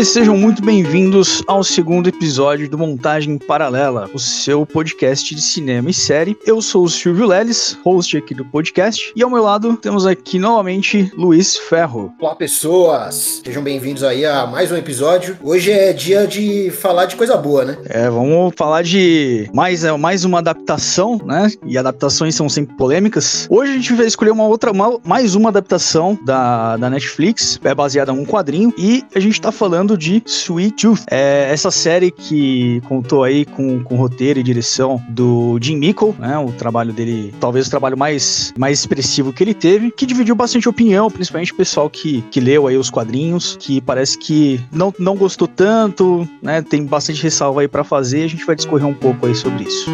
e sejam muito bem-vindos ao segundo episódio do Montagem Paralela, o seu podcast de cinema e série. Eu sou o Silvio Leles, host aqui do podcast, e ao meu lado temos aqui novamente Luiz Ferro. Olá, pessoas! Sejam bem-vindos aí a mais um episódio. Hoje é dia de falar de coisa boa, né? É, vamos falar de mais, é, mais uma adaptação, né? E adaptações são sempre polêmicas. Hoje a gente vai escolher uma outra, mais uma adaptação da, da Netflix, é baseada em um quadrinho, e a gente tá falando de Sweet Tooth. É essa série que contou aí com, com roteiro e direção do Jim Mickle, né? O trabalho dele, talvez o trabalho mais, mais expressivo que ele teve, que dividiu bastante opinião, principalmente o pessoal que, que leu aí os quadrinhos, que parece que não, não gostou tanto, né? Tem bastante ressalva aí para fazer, a gente vai discorrer um pouco aí sobre isso.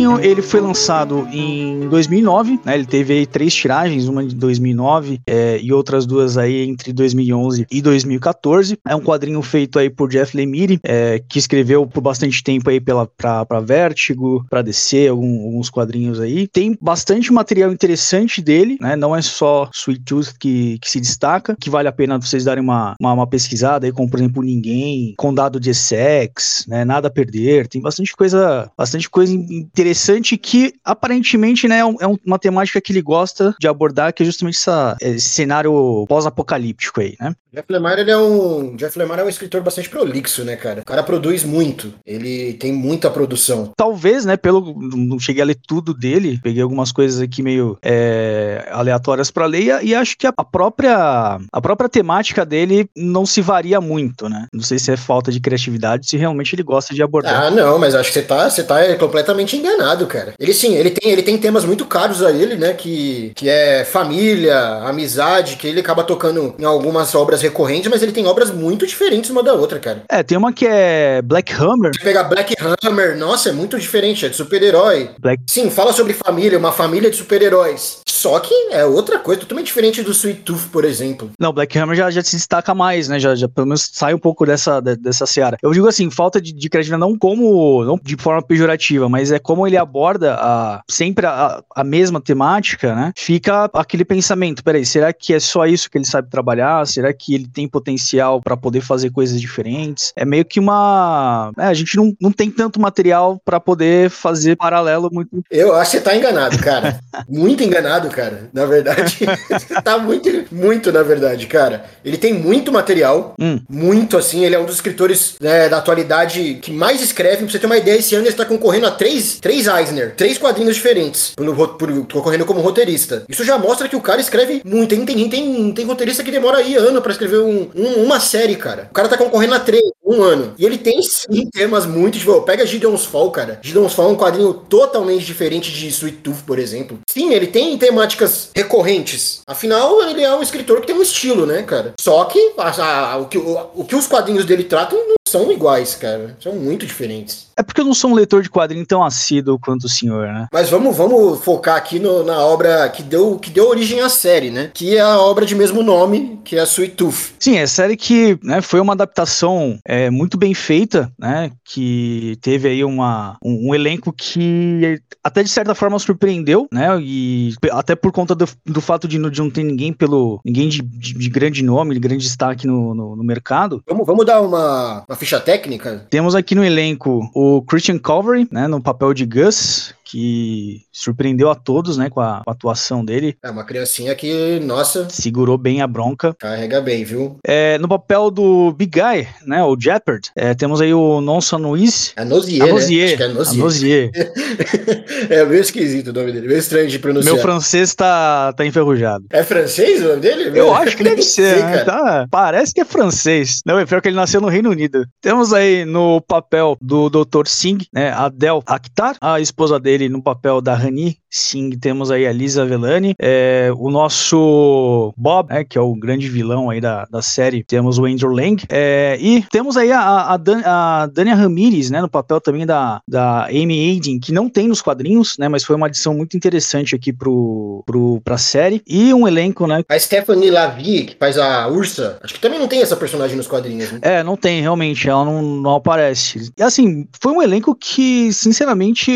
Quadrinho ele foi lançado em 2009, né? Ele teve aí três tiragens, uma de 2009 é, e outras duas aí entre 2011 e 2014. É um quadrinho feito aí por Jeff Lemire, é, que escreveu por bastante tempo aí pela pra, pra Vertigo, pra DC, algum, alguns quadrinhos aí. Tem bastante material interessante dele, né? Não é só Sweet Tooth que, que se destaca, que vale a pena vocês darem uma, uma, uma pesquisada aí, como por exemplo Ninguém, Condado de Essex, né? Nada a Perder. Tem bastante coisa, bastante coisa interessante que aparentemente né, é, é uma temática que ele gosta de abordar, que é justamente essa, esse cenário pós-apocalíptico aí, né? Jeff Lemire, ele é um. Jeff Lemire é um escritor bastante prolixo, né, cara? O cara produz muito. Ele tem muita produção. Talvez, né, pelo. Não cheguei a ler tudo dele. Peguei algumas coisas aqui meio é, aleatórias para ler e acho que a própria. A própria temática dele não se varia muito, né? Não sei se é falta de criatividade, se realmente ele gosta de abordar. Ah, não, mas acho que você tá, você tá completamente enganado, cara. Ele sim, ele tem, ele tem temas muito caros a ele, né? Que, que é família, amizade, que ele acaba tocando em algumas obras obras recorrentes, mas ele tem obras muito diferentes uma da outra, cara. É, tem uma que é Black Hammer. Você pega Black Hammer, nossa, é muito diferente, é de super-herói. Black... Sim, fala sobre família, uma família de super-heróis. Só que é outra coisa, totalmente diferente do Sweet Tooth, por exemplo. Não, Black Hammer já, já se destaca mais, né? Já, já pelo menos sai um pouco dessa, dessa seara. Eu digo assim, falta de, de criatividade não como, não de forma pejorativa, mas é como ele aborda a, sempre a, a mesma temática, né? Fica aquele pensamento, peraí, será que é só isso que ele sabe trabalhar? Será que que ele tem potencial para poder fazer coisas diferentes. É meio que uma. É, a gente não, não tem tanto material para poder fazer paralelo muito. Eu acho que você tá enganado, cara. muito enganado, cara. Na verdade, tá muito, muito, na verdade, cara. Ele tem muito material, hum. muito assim. Ele é um dos escritores né, da atualidade que mais escreve. Pra você ter uma ideia, esse ano ele está concorrendo a três, três Eisner, três quadrinhos diferentes, por, por, concorrendo como roteirista. Isso já mostra que o cara escreve muito. Tem, tem, tem, tem roteirista que demora aí ano para escrever um, um, uma série, cara. O cara tá concorrendo a três, um ano. E ele tem sim temas muito. Tipo, pega Gideon's Fall, cara. Gideon's Fall é um quadrinho totalmente diferente de Sweet Tooth, por exemplo. Sim, ele tem temáticas recorrentes. Afinal, ele é um escritor que tem um estilo, né, cara? Só que a, a, o, que o, o que os quadrinhos dele tratam são iguais, cara. São muito diferentes. É porque eu não sou um leitor de quadrinho tão assíduo quanto o senhor, né? Mas vamos, vamos focar aqui no, na obra que deu, que deu origem à série, né? Que é a obra de mesmo nome, que é a Sweet Tooth. Sim, é série que né, foi uma adaptação é, muito bem feita, né? Que teve aí uma, um, um, elenco que até de certa forma surpreendeu, né? E até por conta do, do fato de, de não ter ninguém pelo. ninguém de, de, de grande nome, de grande destaque no, no, no mercado. Vamos, vamos dar uma, uma ficha técnica? Temos aqui no elenco o Christian Culvery, né, no papel de Gus, que surpreendeu a todos, né, com a, com a, atuação dele. É uma criancinha que, nossa, segurou bem a bronca. Carrega bem, viu? É, no papel do Big Guy, né, o Jeopard, é, temos aí o Nonson Luiz. É Nozier, né? Nozier, Acho que é Nozier. Nozier. é meio esquisito o nome dele, meio estranho de pronunciar. Meu francês tá, tá enferrujado. É francês o nome dele? Eu acho que deve ser, sei, né? tá, parece que é francês. Não, é pior que ele nasceu no Reino Unido. Temos aí no papel do Dr. Singh, né, Adel Akhtar, a esposa dele no papel da Rani Sim, temos aí a Lisa Velani, é, o nosso Bob, né, que é o grande vilão aí da, da série, temos o Andrew Lang, é, e temos aí a, a, Dan, a Dania Ramirez, né, no papel também da, da Amy Aiden, que não tem nos quadrinhos, né, mas foi uma adição muito interessante aqui pro, pro, pra série, e um elenco, né. A Stephanie Lavie, que faz a Ursa, acho que também não tem essa personagem nos quadrinhos, né? É, não tem, realmente, ela não, não aparece. E assim, foi um elenco que, sinceramente,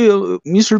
me surpreendeu,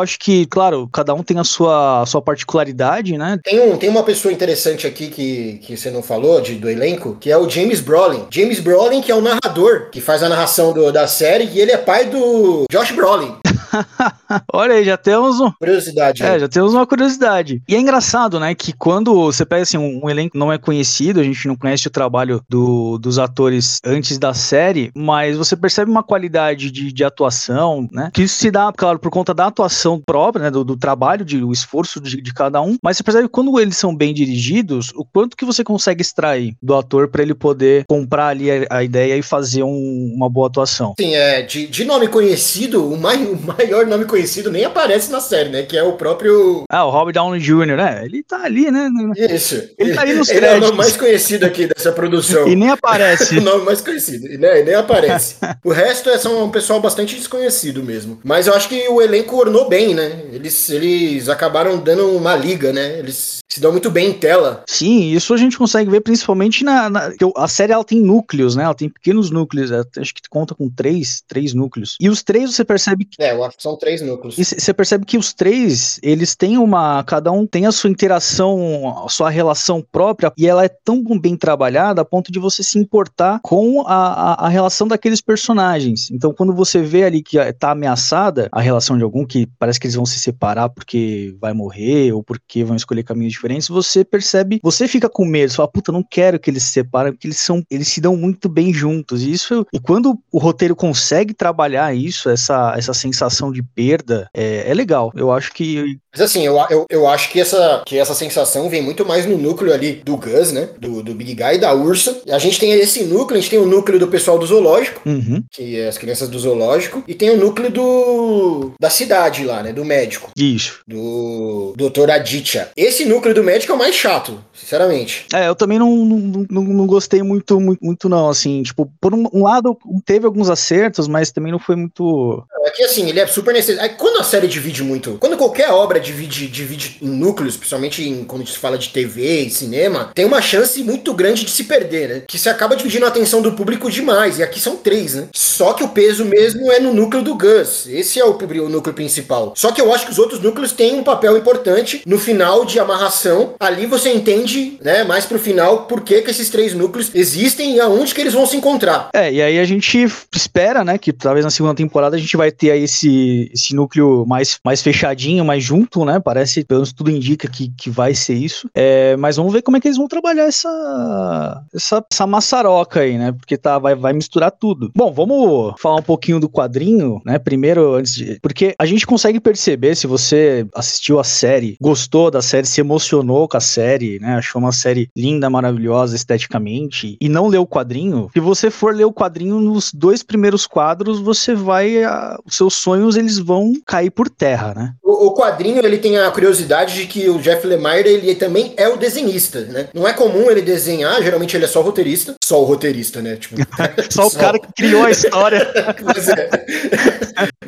acho que, claro, claro, cada um tem a sua, a sua particularidade, né? Tem, um, tem uma pessoa interessante aqui que, que você não falou, de, do elenco, que é o James Brolin. James Brolin, que é o narrador, que faz a narração do, da série, e ele é pai do Josh Brolin. Olha aí, já temos um... Curiosidade. É, já temos uma curiosidade. E é engraçado, né, que quando você pega assim, um, um elenco não é conhecido, a gente não conhece o trabalho do, dos atores antes da série, mas você percebe uma qualidade de, de atuação, né, que isso se dá, claro, por conta da atuação própria, né, do, do trabalho, de, o esforço de, de, cada um, mas você percebe que quando eles são bem dirigidos, o quanto que você consegue extrair do ator para ele poder comprar ali a, a ideia e fazer um, uma boa atuação. Sim, é, de, de nome conhecido, o, mais, o maior nome conhecido nem aparece na série, né, que é o próprio... Ah, o Robert Downey Jr., né, ele tá ali, né. Isso. Ele tá ali nos ele créditos. é o nome mais conhecido aqui dessa produção. e nem aparece. o nome mais conhecido, e nem, nem aparece. o resto é só um pessoal bastante desconhecido mesmo. Mas eu acho que o elenco ornou bem, né, eles, eles acabaram dando uma liga, né? Eles se dão muito bem em tela. Sim, isso a gente consegue ver principalmente na. na a série ela tem núcleos, né? Ela tem pequenos núcleos. Acho que conta com três, três núcleos. E os três você percebe que. É, eu acho que são três núcleos. E você percebe que os três, eles têm uma. Cada um tem a sua interação, a sua relação própria, e ela é tão bem trabalhada a ponto de você se importar com a, a, a relação daqueles personagens. Então, quando você vê ali que tá ameaçada a relação de algum, que parece que eles vão se separar porque vai morrer ou porque vão escolher caminhos diferentes, você percebe, você fica com medo, você fala, puta, não quero que eles se separem, porque eles são, eles se dão muito bem juntos. E isso, e quando o roteiro consegue trabalhar isso, essa, essa sensação de perda, é, é legal. Eu acho que mas assim, eu, eu, eu acho que essa, que essa sensação vem muito mais no núcleo ali do Gus, né? Do, do Big Guy e da Ursa. A gente tem esse núcleo, a gente tem o núcleo do pessoal do zoológico, uhum. que é as crianças do zoológico, e tem o núcleo do da cidade lá, né? Do médico. Isso. Do Dr. Aditya. Esse núcleo do médico é o mais chato, sinceramente. É, eu também não, não, não, não gostei muito, muito, muito, não, assim, tipo, por um, um, lado teve alguns acertos, mas também não foi muito... É que assim, ele é super necessário. Quando a série divide muito, quando qualquer obra divide, divide em núcleos, principalmente em, quando se fala de TV e cinema, tem uma chance muito grande de se perder, né? Que se acaba dividindo a atenção do público demais. E aqui são três, né? Só que o peso mesmo é no núcleo do Gus. Esse é o, o núcleo principal. Só que eu acho que os outros núcleos têm um papel importante no final de amarração. Ali você entende, né, mais pro final, por que, que esses três núcleos existem e aonde que eles vão se encontrar. É, e aí a gente espera, né, que talvez na segunda temporada a gente vai ter aí esse, esse núcleo mais, mais fechadinho, mais junto, né? Parece, pelo menos tudo indica que, que vai ser isso. É, mas vamos ver como é que eles vão trabalhar essa, essa, essa maçaroca aí, né? Porque tá, vai, vai misturar tudo. Bom, vamos falar um pouquinho do quadrinho, né? Primeiro, antes de. Porque a gente consegue perceber, se você assistiu a série, gostou da série, se emocionou com a série, né? Achou uma série linda, maravilhosa esteticamente, e não leu o quadrinho, se você for ler o quadrinho nos dois primeiros quadros, você vai. A, os seus sonhos eles vão cair por terra, né? O, o quadrinho ele tem a curiosidade de que o Jeff Lemire ele também é o desenhista, né? Não é comum ele desenhar, geralmente ele é só roteirista, só o roteirista, né? Tipo, só o só. cara que criou a história. Mas, é.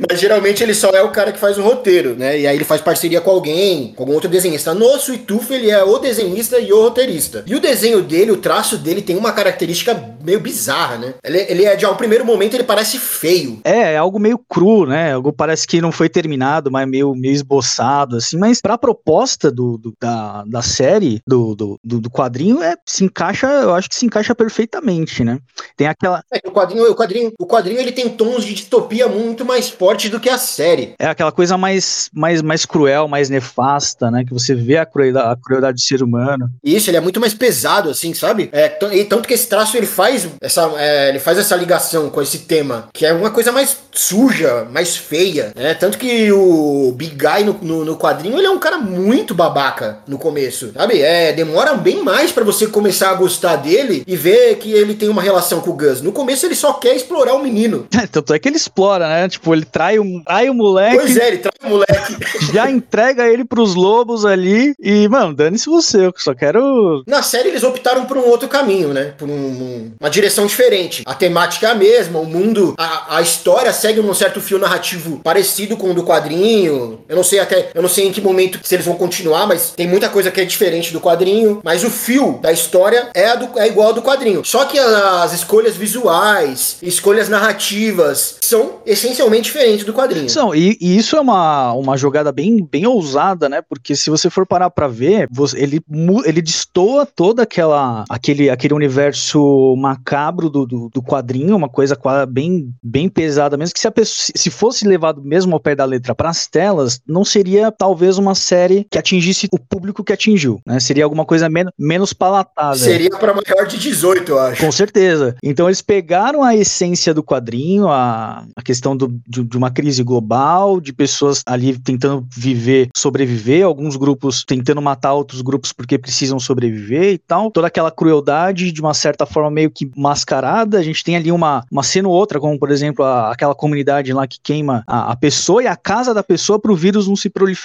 Mas geralmente ele só é o cara que faz o roteiro, né? E aí ele faz parceria com alguém, com algum outro desenhista. No Suituf ele é o desenhista e o roteirista. E o desenho dele, o traço dele tem uma característica meio bizarra, né? Ele, ele é de um primeiro momento ele parece feio. É, é algo meio cru, né? Algo parece que não foi terminado, mas meio, meio esboçado, assim. Mas pra proposta do, do da, da série, do, do, do, quadrinho, é, se encaixa, eu acho que se encaixa perfeitamente, né? Tem aquela. É, o quadrinho, o quadrinho, o quadrinho ele tem tons de distopia muito mais forte do que a série. É aquela coisa mais, mais, mais cruel, mais nefasta, né? Que você vê a crueldade, a crueldade do ser humano. Isso, ele é muito mais pesado, assim, sabe? É, e tanto que esse traço ele faz essa, é, ele faz essa ligação com esse tema, que é uma coisa mais suja, mais feia, né? Tanto que o Big Guy no, no, no quadrinho, ele é um cara muito babaca no começo, sabe? É, demora bem mais para você começar a gostar dele e ver que ele tem uma relação com o Gus. No começo ele só quer explorar o menino. É, tanto é que ele explora, né? Tipo, ele trai o, trai o moleque. Pois é, ele trai o moleque. já entrega ele pros lobos ali e, mano, dane-se você, eu só quero. Na série eles optaram por um outro caminho, né? Por um, um, uma direção diferente. A temática é a mesma, o mundo, a, a história segue um certo fio narrativo parecido com o do quadrinho. Eu não sei até, eu não sei em que momento se eles vão continuar, mas tem muita coisa que é diferente do quadrinho. Mas o fio da história é, do, é igual ao do quadrinho. Só que as escolhas visuais, escolhas narrativas são essencialmente diferentes do quadrinho. São, e, e isso é uma, uma jogada bem, bem ousada, né? Porque se você for parar para ver, você, ele, ele destoa toda aquela aquele, aquele universo macabro do, do, do quadrinho, uma coisa bem, bem pesada mesmo, que se, pessoa, se fosse levado mesmo ao pé da letra para as telas, não seria talvez uma série que atingisse o público que atingiu, né? Seria alguma coisa men menos palatável. Seria para maior de 18, eu acho. Com certeza. Então eles pegaram a essência do quadrinho, a, a questão do, de, de uma crise global, de pessoas ali tentando viver, sobreviver, alguns grupos tentando matar outros grupos porque precisam sobreviver e tal. Toda aquela crueldade, de uma certa forma meio que mascarada. A gente tem ali uma, uma cena ou outra, como por exemplo a, aquela comunidade lá que queima a, a pessoa e a casa da pessoa para o vírus não se proliferar.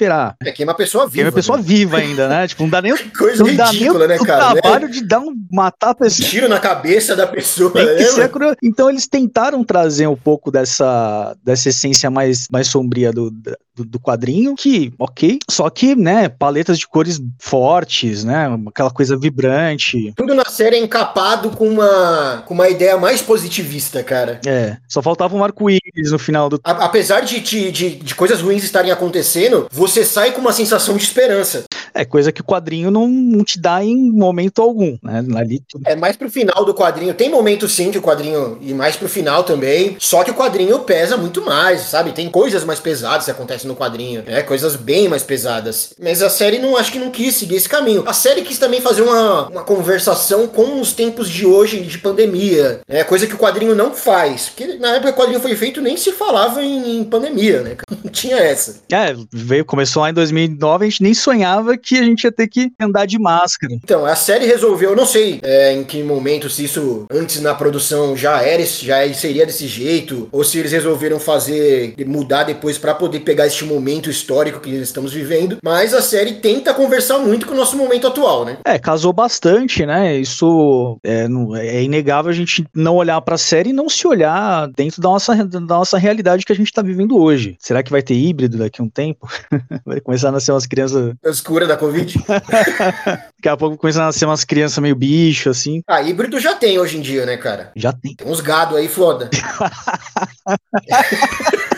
É, queima a pessoa viva. Queima a pessoa né? viva ainda, né? Tipo, não dá nem, Coisa não ridícula, dá nem o, né, cara? trabalho né? de dar um, matar a pessoa. Tiro na cabeça da pessoa, né, Então eles tentaram trazer um pouco dessa, dessa essência mais, mais sombria do, do, do, quadrinho, que, ok, só que, né, paletas de cores fortes, né, aquela coisa vibrante. Tudo na série é encapado com uma, com uma ideia mais positivista, cara. É, só faltava um arco-íris no final do... A, apesar de, de, de, de coisas ruins estarem acontecendo, você sai com uma sensação de esperança. É, coisa que o quadrinho não, não te dá em momento algum, né, ali... É mais pro final do quadrinho, tem momento sim que o quadrinho, e mais pro final também, só que o quadrinho pesa muito mais, sabe, tem coisas mais pesadas que acontecem acontece no quadrinho, né? Coisas bem mais pesadas. Mas a série não acho que não quis seguir esse caminho. A série quis também fazer uma, uma conversação com os tempos de hoje de pandemia, né? Coisa que o quadrinho não faz. Porque na época que o quadrinho foi feito nem se falava em, em pandemia, né? Não tinha essa. É, veio, começou lá em 2009, a gente nem sonhava que a gente ia ter que andar de máscara. Então, a série resolveu, eu não sei é, em que momento, se isso antes na produção já era, já seria desse jeito, ou se eles resolveram fazer, mudar depois para poder pegar este momento histórico que estamos vivendo, mas a série tenta conversar muito com o nosso momento atual, né? É, casou bastante, né? Isso é, é inegável a gente não olhar para a série e não se olhar dentro da nossa, da nossa realidade que a gente está vivendo hoje. Será que vai ter híbrido daqui a um tempo? vai começar a nascer umas crianças. Escura da Covid? Daqui a pouco começar a nascer umas crianças meio bicho, assim. Ah, híbrido já tem hoje em dia, né, cara? Já tem. Tem uns gado aí, foda.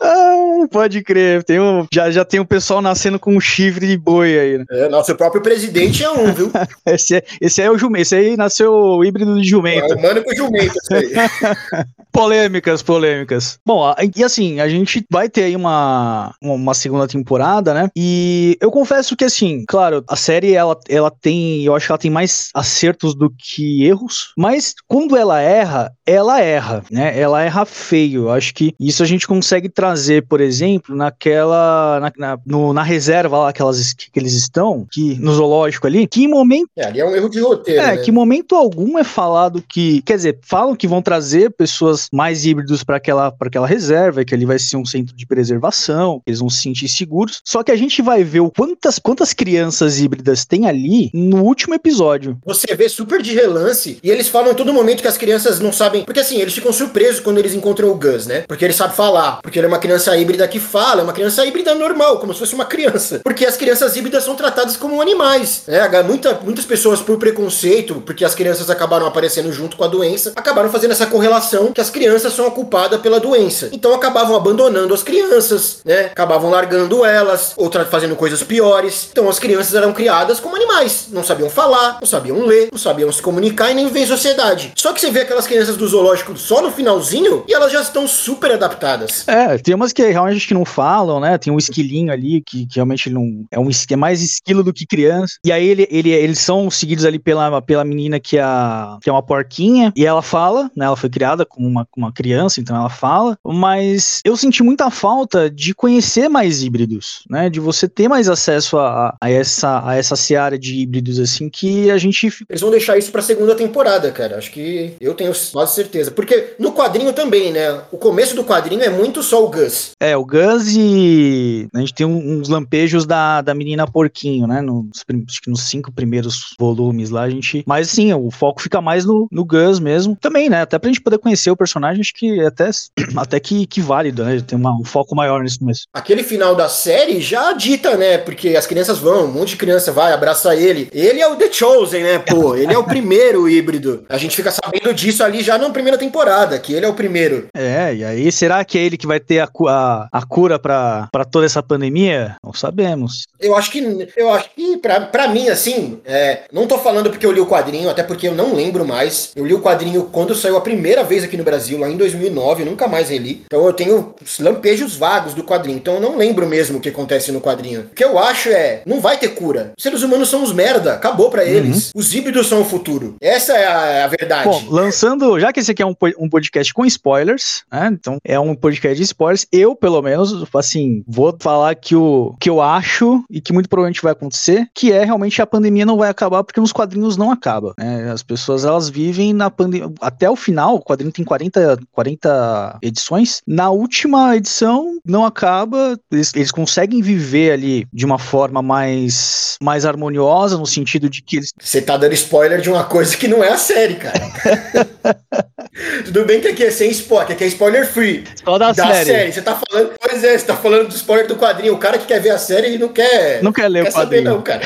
ah, pode crer. Tem um, já, já tem o um pessoal nascendo com um chifre de boi aí. Né? É, nosso próprio presidente é um, viu? esse, é, esse é o jumento. Esse aí nasceu o híbrido de jumento. É humano com jumento, isso aí. polêmicas, polêmicas. Bom, e assim, a gente vai ter aí uma, uma segunda temporada, né? E eu confesso que, assim, claro, a série ela, ela tem, eu acho que ela tem mais acertos do que erros, mas quando ela erra, ela erra, né? Ela erra feio. Eu acho que isso a gente consegue trazer, por exemplo, naquela. Na, na, no, na reserva lá, aquelas que, que, eles estão, que no zoológico ali, que em momento. É, ali é um erro de roteiro. É, né? que momento algum é falado que. Quer dizer, falam que vão trazer pessoas mais híbridos para aquela, aquela reserva, que ali vai ser um centro de preservação, eles vão se sentir seguros. Só que a gente vai ver o quantas, quantas crianças híbridas tem ali no último episódio. Você vê super de relance e eles falam em todo momento que as crianças não sabem. Porque assim, eles ficam surpresos quando eles encontram o Gus, né? Porque ele sabe falar. Porque ele é uma criança híbrida que fala, é uma criança híbrida normal, como se fosse uma criança. Porque as crianças híbridas são tratadas como animais. Né? Muita, muitas pessoas, por preconceito, porque as crianças acabaram aparecendo junto com a doença, acabaram fazendo essa correlação que as crianças são culpadas pela doença. Então acabavam abandonando as crianças, né? Acabavam largando elas, ou fazendo coisas piores. Então as crianças eram criadas como animais. Não sabiam falar, não sabiam ler, não sabiam se comunicar e nem em sociedade. Só que você vê aquelas crianças do zoológico só no finalzinho e elas já estão super adaptadas caras. É, tem umas que realmente que não falam, né? Tem um esquilinho ali que, que realmente não. É um é mais esquilo do que criança. E aí ele, ele, eles são seguidos ali pela, pela menina que é, a, que é uma porquinha. E ela fala, né? Ela foi criada como uma, uma criança, então ela fala. Mas eu senti muita falta de conhecer mais híbridos, né? De você ter mais acesso a, a, essa, a essa seara de híbridos, assim, que a gente. Eles vão deixar isso pra segunda temporada, cara. Acho que eu tenho quase certeza. Porque no quadrinho também, né? O começo do quadrinho é muito só o Gus. É, o Gus e. A gente tem uns lampejos da, da menina porquinho, né? Nos, acho que nos cinco primeiros volumes lá, a gente. Mas sim, o foco fica mais no, no Gus mesmo. Também, né? Até pra gente poder conhecer o personagem, acho que é até, até que, que válido, né? Tem uma, um foco maior nisso mesmo. Aquele final da série já dita, né? Porque as crianças vão, um monte de criança vai, abraça ele. Ele é o The Chosen, né? Pô, ele é o primeiro híbrido. A gente fica sabendo disso ali já na primeira temporada, que ele é o primeiro. É, e aí será que é ele que vai ter a, a, a cura para toda essa pandemia? Não sabemos. Eu acho que, eu acho que pra, pra mim, assim, é, não tô falando porque eu li o quadrinho, até porque eu não lembro mais. Eu li o quadrinho quando saiu a primeira vez aqui no Brasil, lá em 2009, eu nunca mais reli. Então eu tenho lampejos vagos do quadrinho, então eu não lembro mesmo o que acontece no quadrinho. O que eu acho é, não vai ter cura. Os seres humanos são uns merda, acabou para eles. Uhum. Os híbridos são o futuro. Essa é a, a, verdade. Bom, lançando, já que esse aqui é um, um podcast com spoilers, né? Então é um podcast de spoilers, eu, pelo menos, assim, vou falar que o que eu acho e que muito provavelmente vai acontecer, que é realmente a pandemia não vai acabar porque nos quadrinhos não acaba. Né? As pessoas elas vivem na pandemia até o final. O quadrinho tem 40, 40 edições. Na última edição não acaba. Eles, eles conseguem viver ali de uma forma mais mais harmoniosa no sentido de que eles. Você tá dando spoiler de uma coisa que não é a série, cara. Tudo bem que aqui é sem spoiler, aqui é spoiler free. Só da, da série. série. Você tá falando. Pois é, você tá falando do spoiler do quadrinho. O cara que quer ver a série e não quer. Não quer ler quer o quadrinho. Saber, não, cara.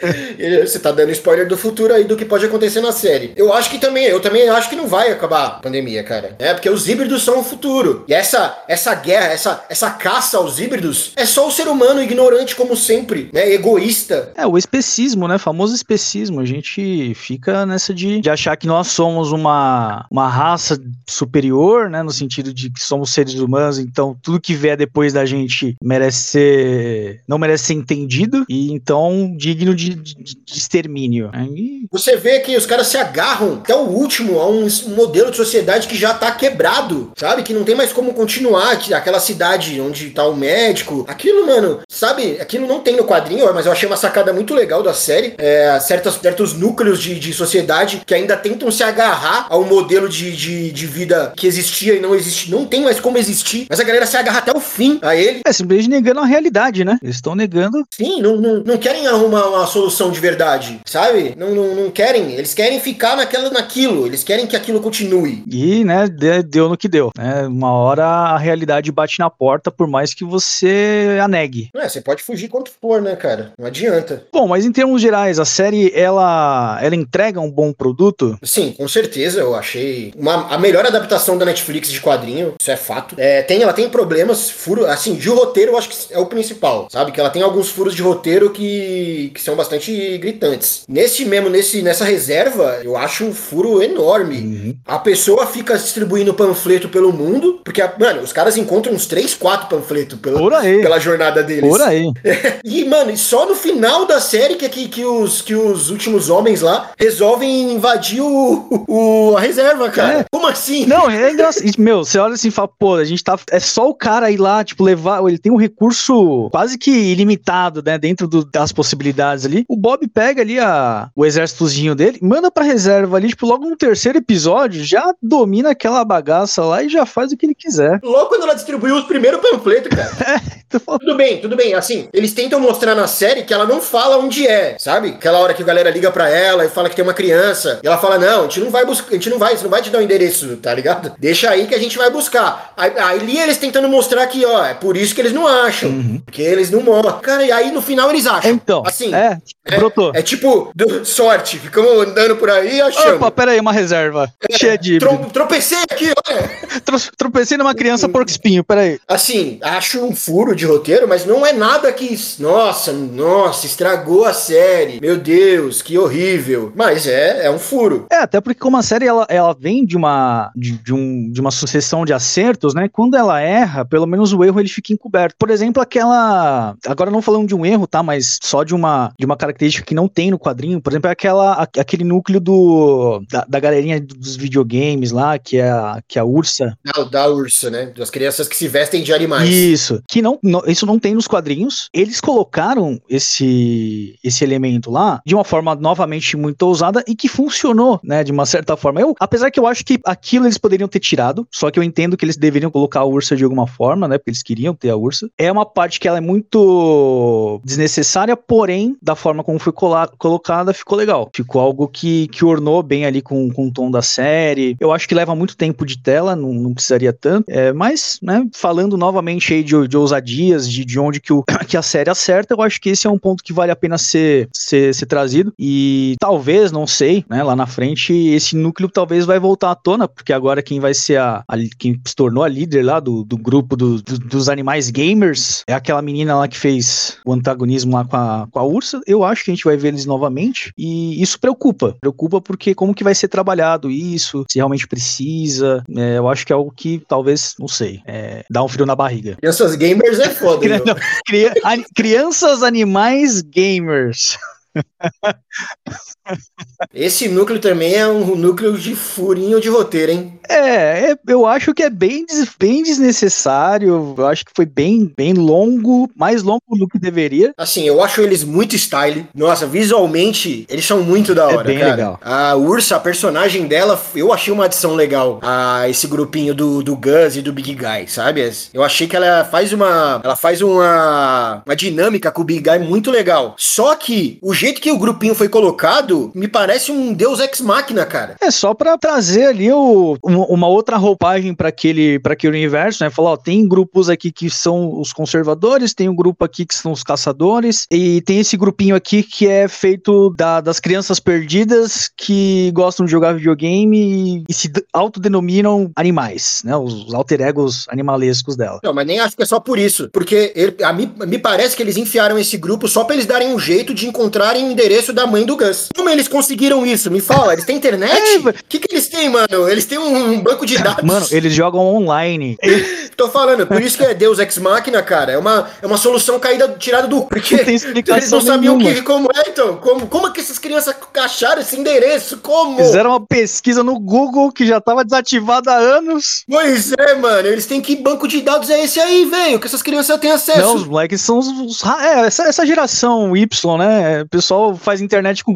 você tá dando spoiler do futuro aí do que pode acontecer na série. Eu acho que também, eu também acho que não vai acabar a pandemia, cara. É, porque os híbridos são o futuro. E essa, essa guerra, essa, essa caça aos híbridos é só o ser humano ignorante, como sempre, né? Egoísta. É, o especismo, né? Famoso especismo. A gente fica nessa de, de achar que nós somos uma, uma raça superior, né? No sentido de que somos seres humanos, então tudo que vier depois da gente merece ser. não merece ser entendido e então digno de, de, de extermínio. Aí... Você vê que os caras se agarram até o último a um modelo de sociedade que já tá quebrado, sabe? Que não tem mais como continuar. Que aquela cidade onde tá o médico, aquilo, mano, sabe? Aquilo não tem no quadrinho, mas eu achei uma sacada muito legal da série. É, certas, certos núcleos de, de sociedade que ainda tentam se agarrar ao modelo de, de, de vida que existia e não existe, não tem mais como existir, mas a galera se agarra até o fim a ele. É simplesmente negando a realidade, né? Eles estão negando. Sim, não, não, não querem arrumar uma solução de verdade, sabe? Não, não, não querem, eles querem ficar naquela, naquilo, eles querem que aquilo continue. E, né, deu no que deu. Né? Uma hora a realidade bate na porta, por mais que você a negue. É, você pode fugir quanto for, né, cara? Não adianta. Bom, mas em termos gerais, a série, ela, ela entrega um bom produto? Sim, com certeza. Eu achei uma, a melhor adaptação da Netflix de quadrinho, isso é fato. É, tem, ela tem problemas, furo, assim, de roteiro eu acho que é o principal, sabe? Que ela tem alguns furos de roteiro que, que são bastante gritantes. Nesse mesmo, nesse, nessa reserva, eu acho um furo enorme. Uhum. A pessoa fica distribuindo panfleto pelo mundo, porque, mano, os caras encontram uns 3, 4 panfletos pela, pela jornada deles. Por aí. e, mano, só no final da série que, que, que, os, que os últimos homens lá resolvem invadir o, o a reserva, cara. É. Como assim? Não, é engraçado. Meu, você olha assim e fala, pô, a gente tá. É só o cara ir lá, tipo, levar. Ele tem um recurso quase que ilimitado, né? Dentro do, das possibilidades ali. O Bob pega ali a, o exércitozinho dele, manda pra reserva ali, tipo, logo no terceiro episódio, já domina aquela bagaça lá e já faz o que ele quiser. Logo quando ela distribuiu os primeiros panfletos, cara. é, então... Tudo bem, tudo bem. Assim, eles tentam mostrar na série que ela não fala onde é, sabe? Aquela hora que a galera liga pra ela e fala que tem uma criança. E ela fala: Não, a gente não vai buscar, a gente não vai, você não vai te dar o um endereço, tá ligado? Deixa aí que a gente vai buscar. Aí, aí eles tentando mostrar que, ó, é por isso que eles não acham. Uhum. Porque eles não mostram. Cara, e aí no final eles acham. Então. Assim. É, é brotou. É tipo, sorte. Ficamos andando por aí achando. Opa, pera aí, uma reserva. É, cheia de. Tro tropecei aqui, olha. Tro tropecei numa criança porco espinho, pera aí. Assim, acho um furo de roteiro, mas não é nada que. Nossa, nossa, estragou a série. Meu Deus, que horrível. Mas é, é um furo. É, até porque como a série ela, ela vem de uma, de, de, um, de uma sucessão de acertos, né? Quando ela erra, pelo menos o erro ele fica encoberto. Por exemplo, aquela. Agora não falando de um erro, tá? Mas só de uma, de uma característica que não tem no quadrinho. Por exemplo, é aquela, aquele núcleo do, da, da galerinha dos videogames lá, que é a, que é a Ursa. Da, da Ursa, né? Das crianças que se vestem de animais. Isso. Que não, não, isso não tem nos quadrinhos. Eles colocaram esse, esse elemento lá de uma forma novamente muito ousada e que funcionou, né? De uma certa forma. Eu, apesar que eu acho que aquilo eles poderiam ter tirado, só que eu entendo que eles deveriam colocar a Ursa de alguma forma, né? Porque eles queriam ter a Ursa. É uma parte que ela é muito desnecessária, porém, da forma como foi colocada, ficou legal. Ficou algo que, que ornou bem ali com, com o tom da série. Eu acho que leva muito tempo de tela, não, não precisaria tanto. É, mas, né, falando novamente aí de, de ousadias, de, de onde que, o, que a série acerta, eu acho que esse é um ponto que vale a pena ser, ser, ser trazido. E talvez, não sei, né, lá na frente, esse núcleo talvez vai voltar à tona, porque agora quem vai ser a, a quem se tornou a líder lá do, do grupo do, do, dos animais gamers é aquela menina lá que fez o antagonismo lá com a, com a Ursa. Eu acho que a gente vai ver eles novamente e isso preocupa. Preocupa porque como que vai ser trabalhado isso, se realmente precisa. É, eu acho que é algo que talvez, não sei, é, dá um frio na barriga. Crianças gamers é foda. Não, crianças animais gamers. Esse núcleo também é um núcleo de furinho de roteiro, hein? É, é, eu acho que é bem, bem desnecessário. Eu acho que foi bem, bem longo, mais longo do que deveria. Assim, eu acho eles muito style. Nossa, visualmente, eles são muito da é hora, é bem cara. legal. A Ursa, a personagem dela, eu achei uma adição legal a esse grupinho do, do Gus e do Big Guy, sabe? Eu achei que ela faz uma. Ela faz uma, uma dinâmica com o Big Guy muito legal. Só que o jeito que o grupinho foi colocado me parece um Deus Ex Machina, cara. É só para trazer ali o, uma outra roupagem para aquele, pra aquele universo, né? Falar, ó, tem grupos aqui que são os conservadores, tem um grupo aqui que são os caçadores, e tem esse grupinho aqui que é feito da, das crianças perdidas que gostam de jogar videogame e, e se autodenominam animais, né? Os alter egos animalescos dela. Não, mas nem acho que é só por isso, porque ele, a mim, me parece que eles enfiaram esse grupo só pra eles darem um jeito de encontrar encontrarem o endereço da mãe do Gus. Como eles conseguiram isso? Me fala, eles têm internet? É, o é, que, que eles têm, mano? Eles têm um banco de dados. Mano, eles jogam online. Tô falando, por isso que é Deus Ex Machina, cara. É uma, é uma solução caída, tirada do. Porque eles não sabiam que, como é, então. Como, como é que essas crianças acharam esse endereço? Como? Fizeram uma pesquisa no Google que já tava desativada há anos. Pois é, mano. Eles têm que banco de dados é esse aí, velho. Que essas crianças têm acesso. Não, os moleques são os. os é, essa, essa geração Y, né? pessoal faz internet com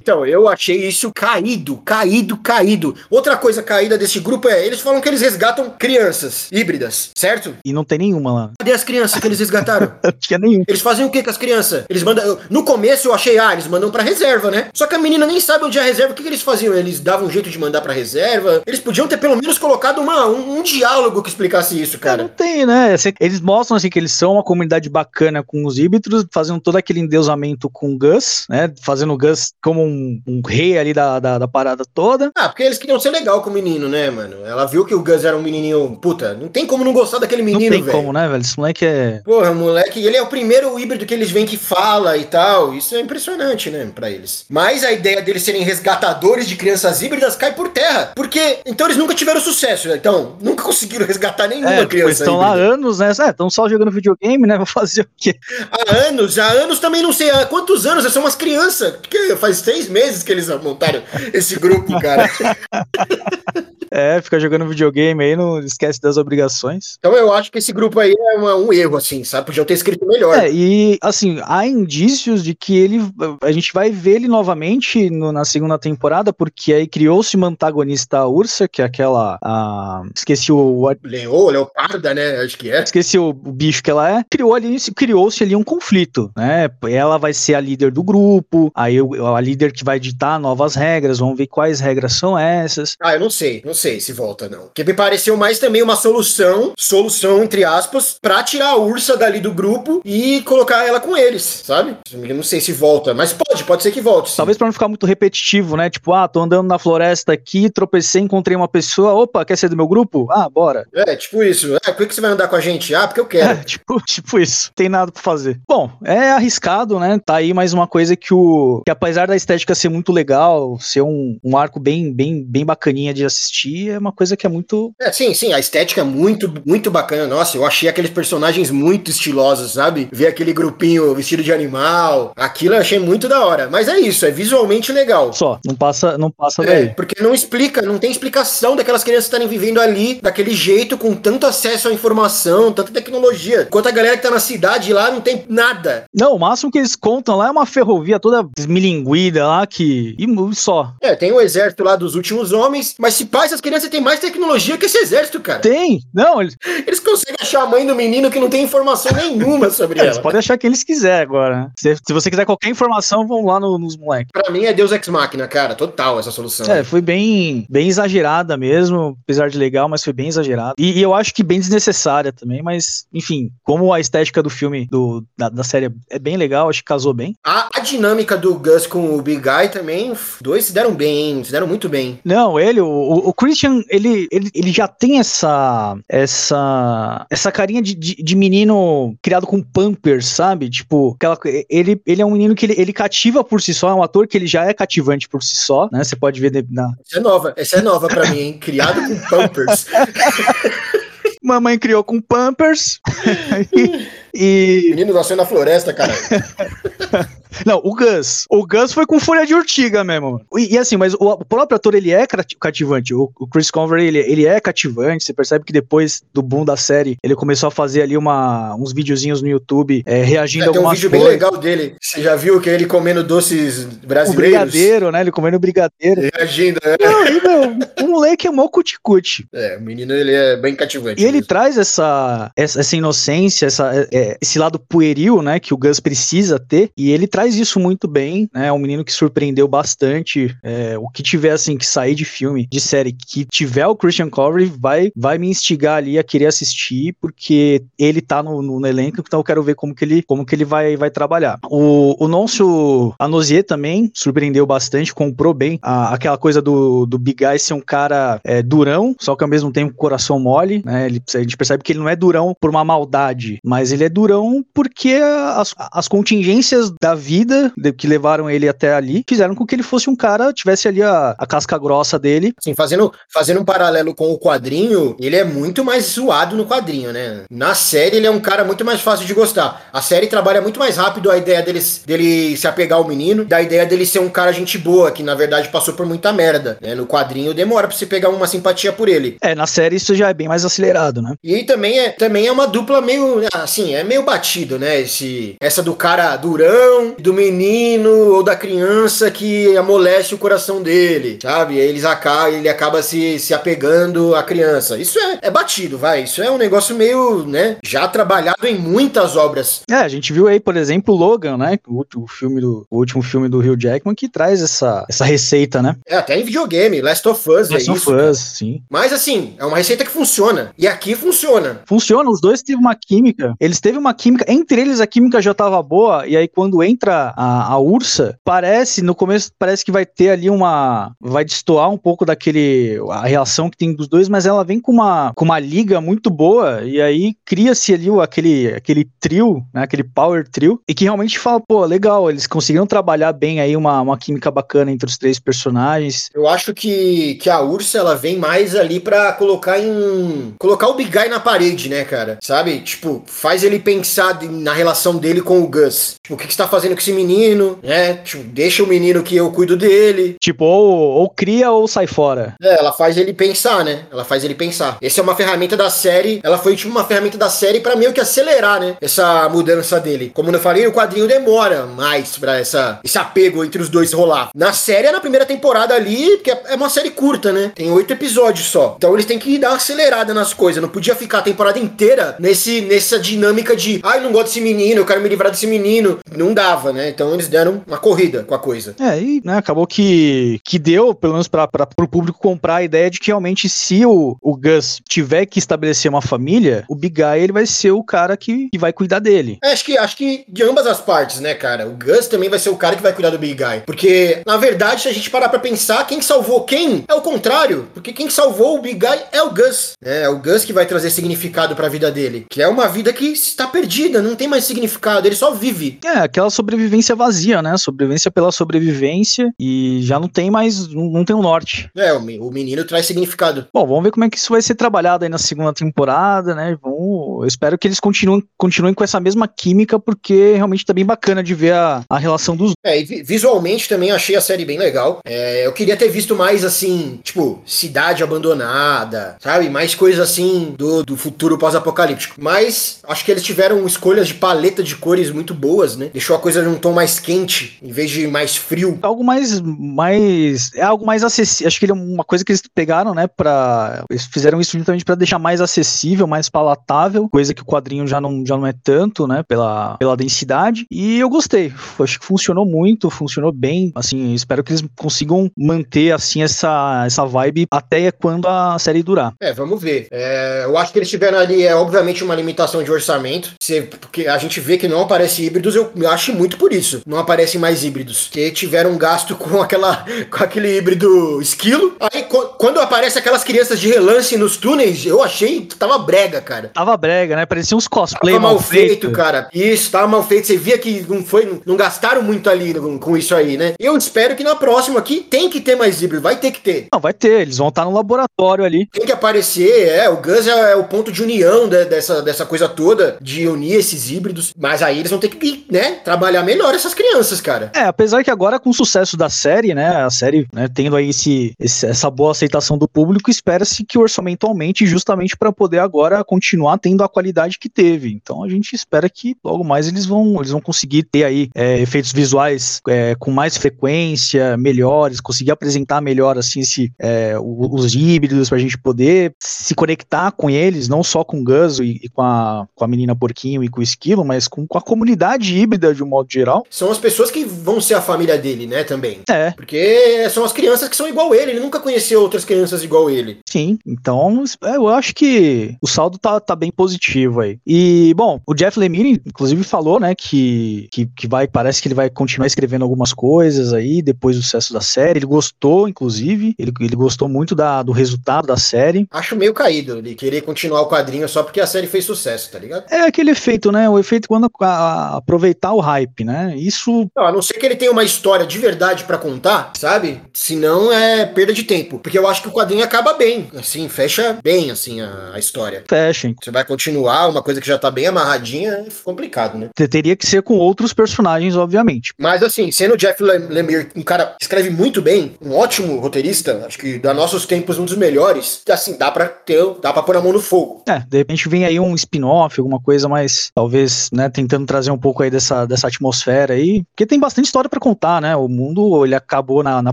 Então, eu achei isso caído, caído, caído. Outra coisa caída desse grupo é, eles falam que eles resgatam crianças híbridas, certo? E não tem nenhuma lá. Cadê as crianças que eles resgataram? Tinha nenhum. Eles fazem o que com as crianças? Eles mandam. No começo eu achei, ah, eles mandam pra reserva, né? Só que a menina nem sabe onde é a reserva. O que, que eles faziam? Eles davam um jeito de mandar pra reserva. Eles podiam ter pelo menos colocado uma, um, um diálogo que explicasse isso, cara. Não tem, né? Eles mostram assim que eles são uma comunidade bacana com os híbridos, fazendo todo aquele endeusamento com o Gus, né? Fazendo o Gus como um, um rei ali da, da, da, parada toda. Ah, porque eles queriam ser legal com o menino, né, mano? Ela viu que o Gus era um menininho. Puta, não tem como não gostar daquele menino, velho. Não tem véio. como, né, velho? Esse moleque é. Porra, moleque, ele é o primeiro híbrido que eles veem que fala e tal. Isso é impressionante, né, pra eles. Mas a ideia deles serem resgatadores de crianças híbridas cai por terra. Porque. Então eles nunca tiveram sucesso, né? Então, nunca conseguiram resgatar nenhuma é, criança. Eles estão lá há anos, né? É, estão só jogando videogame, né? Vou fazer o quê? Há anos, há anos também não sei há quantos anos, são umas crianças. Porque faz seis meses que eles montaram esse grupo, cara. É, fica jogando videogame aí, não esquece das obrigações. Então eu acho que esse grupo aí é uma, um erro, assim, sabe? Podiam ter escrito melhor. É, e assim, há indícios de que ele. A gente vai ver ele novamente no, na segunda temporada, porque aí criou-se uma antagonista a Ursa, que é aquela. A, esqueci o. Leô, Leoparda, né? Acho que é. Esqueci o, o bicho que ela é. Criou ali, criou-se ali um conflito, né? Ela vai ser a líder do grupo, aí a líder que vai ditar novas regras, vamos ver quais regras são essas. Ah, eu não sei, não sei se volta, não. Porque me pareceu mais também uma solução solução, entre aspas, pra tirar a ursa dali do grupo e colocar ela com eles, sabe? Eu não sei se volta, mas pode, pode ser que volte. Sim. Talvez pra não ficar muito repetitivo, né? Tipo, ah, tô andando na floresta aqui, tropecei, encontrei uma pessoa, opa, quer ser do meu grupo? Ah, bora. É, tipo isso. É, por que você vai andar com a gente? Ah, porque eu quero. É, tipo, tipo isso. Tem nada pra fazer. Bom, é arriscado, né? Tá aí mais uma coisa que o. que apesar da estética ser muito legal, ser um, um arco bem, bem, bem bacaninha de assistir, é uma coisa que é muito. É, sim, sim. A estética é muito, muito bacana. Nossa, eu achei aqueles personagens muito estilosos, sabe? Ver aquele grupinho vestido de animal. Aquilo eu achei muito da hora. Mas é isso, é visualmente legal. Só, não passa, não passa é, daí. Porque não explica, não tem explicação daquelas crianças estarem vivendo ali daquele jeito, com tanto acesso à informação, tanta tecnologia. Enquanto a galera que tá na cidade lá não tem nada. Não, o máximo que eles contam lá é uma ferrovia toda esmilinguida lá que. E só. É, tem o exército lá dos últimos homens, mas se pais, as crianças têm mais tecnologia que esse exército, cara. Tem, não, eles. Eles conseguem achar a mãe do menino que não tem informação nenhuma sobre é, ela. Eles podem achar quem eles quiserem agora. Se, se você quiser qualquer informação, vão lá no, nos moleques. Pra mim é Deus Ex Machina, cara, total essa solução. É, foi bem, bem exagerada mesmo, apesar de legal, mas foi bem exagerada. E, e eu acho que bem desnecessária também, mas, enfim, como a estética do filme, do, da, da série é bem legal, acho que casou bem. A, a dinâmica do Gus com o Big Guy também, dois se deram bem, se deram muito bem. Não, ele, o, o Christian, ele, ele, ele já tem essa, essa, essa carinha de, de, de menino criado com pampers, sabe? Tipo, aquela, ele, ele é um menino que ele, ele cativa por si só, é um ator que ele já é cativante por si só, né? Você pode ver na... Essa é nova, essa é nova pra mim, hein? Criado com pampers. Mamãe criou com Pampers. e... Menino nasceu na floresta, cara. Não, o Gus. O Gus foi com folha de urtiga mesmo. E, e assim, mas o, o, próprio ator, ele é cativante. O, o Chris Convery, ele, ele é cativante. Você percebe que depois do boom da série, ele começou a fazer ali uma, uns videozinhtem no YouTube é, reagindo é, a algumas coisas. Tem um vídeo bem legal dele. Você já viu que ele comendo doces brasileiros? O brigadeiro, né? Ele comendo brigadeiro. Reagindo, né? Não, e, meu, o moleque é mó cuticute. É, o menino, ele é bem cativante. E ele traz essa, essa, essa inocência, essa, é, é, esse lado pueril, né? Que o Gus precisa ter. E ele traz isso muito bem, né? É um menino que surpreendeu bastante. É, o que tiver, assim, que sair de filme, de série, que tiver o Christian Covery, vai, vai me instigar ali a querer assistir, porque ele tá no, no, elenco, então eu quero ver como que ele, como que ele vai, vai trabalhar. O, o Noncio Anosier também surpreendeu bastante, comprou bem a, aquela coisa do, do Big Guy ser um cara é, durão, só que ao mesmo tempo coração mole, né? Ele, a gente percebe que ele não é durão por uma maldade, mas ele é durão porque as, as contingências da vida que levaram ele até ali fizeram com que ele fosse um cara, tivesse ali a, a casca grossa dele. Sim, fazendo, fazendo um paralelo com o quadrinho, ele é muito mais zoado no quadrinho, né? Na série ele é um cara muito mais fácil de gostar. A série trabalha muito mais rápido a ideia dele, dele se apegar ao menino, da ideia dele ser um cara gente boa, que na verdade passou por muita merda, né? No quadrinho demora pra você pegar uma simpatia por ele. É, na série isso já é bem mais acelerado, né? E também é, também é uma dupla meio, assim, é meio batido, né? Esse, essa do cara durão, do menino ou da criança que amolece o coração dele, sabe? E eles acabam, ele acaba se, se apegando à criança. Isso é, é batido, vai. Isso é um negócio meio, né? Já trabalhado em muitas obras. É, a gente viu aí, por exemplo, Logan, né? O, o filme do o último filme do Hugh Jackman que traz essa, essa receita, né? É, até em videogame, Last of Us, Last é of isso, Us, sim. Mas assim, é uma receita que funciona. E aqui funciona. Funciona, os dois teve uma química. Eles teve uma química, entre eles a química já tava boa, e aí quando entra a, a Ursa, parece, no começo, parece que vai ter ali uma. Vai destoar um pouco daquele. a reação que tem dos dois, mas ela vem com uma, com uma liga muito boa, e aí cria-se ali aquele, aquele trio, né? Aquele power trio, e que realmente fala, pô, legal, eles conseguiram trabalhar bem aí uma, uma química bacana entre os três personagens. Eu acho que, que a Ursa, ela vem mais ali para colocar em. colocar o Big Guy na parede, né, cara? Sabe? Tipo, faz ele pensar na relação dele com o Gus. Tipo, o que, que você tá fazendo com esse menino, né? Tipo, deixa o menino que eu cuido dele. Tipo, ou, ou cria ou sai fora. É, ela faz ele pensar, né? Ela faz ele pensar. Essa é uma ferramenta da série. Ela foi tipo uma ferramenta da série para meio que acelerar, né? Essa mudança dele. Como eu falei, o quadrinho demora mais pra essa, esse apego entre os dois rolar. Na série é na primeira temporada ali, porque é uma série curta, né? Tem oito episódios só. Então eles têm que dar uma acelerada nas coisas. Não podia ficar a temporada inteira nesse, nessa dinâmica de ai, ah, não gosto desse menino, eu quero me livrar desse menino. Não dava né? Então eles deram uma corrida com a coisa. É, e né, acabou que, que deu, pelo menos para o público comprar a ideia de que realmente se o, o Gus tiver que estabelecer uma família, o Big Guy ele vai ser o cara que, que vai cuidar dele. É, acho que, acho que de ambas as partes, né, cara? O Gus também vai ser o cara que vai cuidar do Big Guy. Porque, na verdade, se a gente parar pra pensar, quem salvou quem é o contrário. Porque quem salvou o Big Guy é o Gus. É, é o Gus que vai trazer significado pra vida dele. Que é uma vida que está perdida, não tem mais significado, ele só vive. É, aquela sobrevivência vazia, né? Sobrevivência pela sobrevivência e já não tem mais, não, tem um norte. É, o menino traz significado. Bom, vamos ver como é que isso vai ser trabalhado aí na segunda temporada, né? Vamos, eu espero que eles continuem, continuem com essa mesma química, porque realmente tá bem bacana de ver a, a relação dos. É, e visualmente também achei a série bem legal. É, eu queria ter visto mais assim, tipo, cidade abandonada, sabe? Mais coisas assim do, do futuro pós-apocalíptico. Mas acho que eles tiveram escolhas de paleta de cores muito boas, né? Deixou a coisa num tom mais quente, em vez de mais frio. Algo mais. mais é algo mais acessível. Acho que ele é uma coisa que eles pegaram, né? Pra, eles fizeram isso justamente para deixar mais acessível, mais palatável, coisa que o quadrinho já não, já não é tanto, né? Pela, pela densidade. E eu gostei. Acho que funcionou muito, funcionou bem. Assim, espero que eles consigam manter assim essa, essa vibe até quando a série durar. É, vamos ver. É, eu acho que eles tiveram ali, é obviamente, uma limitação de orçamento. Se, porque a gente vê que não aparece híbridos, eu acho muito por isso. Não aparecem mais híbridos. Que tiveram um gasto com aquela com aquele híbrido esquilo. Aí quando aparece aquelas crianças de relance nos túneis, eu achei que tava brega, cara. Tava brega, né? Parecia uns cosplay tava mal, mal feito, feito, cara. Isso, tava mal feito. Você via que não foi, não gastaram muito ali com, com isso aí, né? Eu espero que na próxima aqui tem que ter mais híbrido, vai ter que ter. Não, vai ter, eles vão estar no laboratório ali. Tem que aparecer, é, o Gus é, é o ponto de união de, dessa, dessa coisa toda, de unir esses híbridos, mas aí eles vão ter que, né, trabalhar melhor essas crianças, cara. É, apesar que agora com o sucesso da série, né, a série, né, tendo aí esse, esse essa boa aceitação do público, espera-se que o orçamento aumente justamente para poder agora continuar tendo a qualidade que teve. Então a gente espera que logo mais eles vão, eles vão conseguir ter aí é, efeitos visuais é, com mais frequência, melhores, conseguir apresentar melhor assim esse, é, os híbridos para a gente poder se conectar com eles, não só com o Gus e, e, com, a, com a menina porquinho e com o esquilo, mas com, com, a comunidade híbrida de um modo geral. São as pessoas que vão ser a família dele, né, também. É. Porque são as crianças que são igual ele, ele nunca conheceu outras crianças igual ele. Sim, então eu acho que o saldo tá, tá bem positivo aí. E, bom, o Jeff Lemire, inclusive, falou, né, que, que, que vai, parece que ele vai continuar escrevendo algumas coisas aí depois do sucesso da série. Ele gostou, inclusive, ele, ele gostou muito da, do resultado da série. Acho meio caído ele querer continuar o quadrinho só porque a série fez sucesso, tá ligado? É aquele efeito, né? O efeito quando a, a, aproveitar o hype, né? Isso. Não, a não ser que ele tenha uma história de verdade para contar, sabe? Senão é perda de tempo. Porque eu acho que o quadrinho acaba bem. Assim, fecha bem, assim, a, a história. Fecha. Você vai continuar uma coisa que já tá bem amarradinha, é complicado, né? Teria que ser com outros personagens, obviamente. Mas assim, sendo o Jeff Lemire um cara que escreve muito bem, um ótimo roteirista, acho que da nossos tempos um dos melhores, assim, dá pra ter, dá pra pôr a mão no fogo. É, de repente vem aí um spin-off, alguma coisa mais, talvez, né, tentando trazer um pouco aí dessa, dessa atmosfera aí, porque tem bastante história para contar, né, o mundo, ele acabou na, na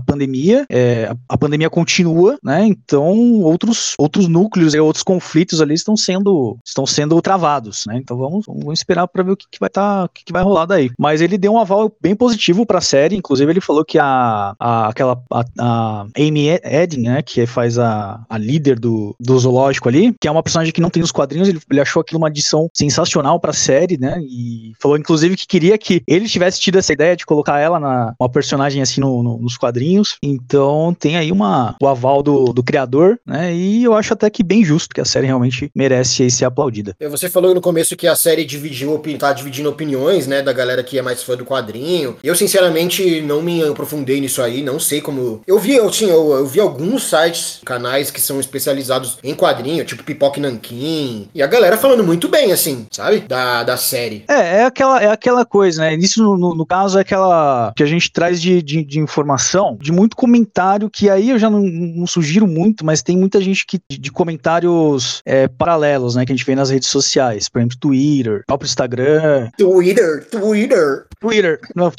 pandemia, é, a pandemia continua, né, então outros, outros núcleos e outros conflitos ali estão sendo, estão sendo travados, né, então vamos, vamos esperar para ver o que, que vai estar, tá, o que, que vai rolar daí. Mas ele deu um aval bem positivo para a série, inclusive ele falou que a, a aquela a, a Amy Edding, né, que faz a, a líder do, do zoológico ali, que é uma personagem que não tem nos quadrinhos, ele, ele achou aquilo uma adição sensacional pra série, né, e falou inclusive que queria que ele tivesse tido essa ideia de colocar ela na uma personagem assim no, no, nos quadrinhos, então tem aí uma, o aval do, do criador, né, e eu acho até que bem justo, que a série realmente merece ser aplaudida. Você falou no começo que a série dividiu, tá dividindo opiniões, né, da galera que é mais fã do quadrinho, eu sinceramente não me aprofundei nisso aí, não sei como... Eu vi, eu, sim, eu, eu vi alguns sites, canais que são especializados em quadrinho, tipo Pipoque Nankin, e a galera falando muito bem, assim, sabe? Da, da série. É, é aquela, é aquela coisa, né? Isso, no, no, no caso, é aquela que a gente traz de, de, de, informação, de muito comentário, que aí eu já não, não sugiro muito, mas tem muita gente que de comentários é, paralelos, né? Que a gente vê nas redes sociais, por exemplo, Twitter, próprio Instagram. Twitter, Twitter. Twitter, não?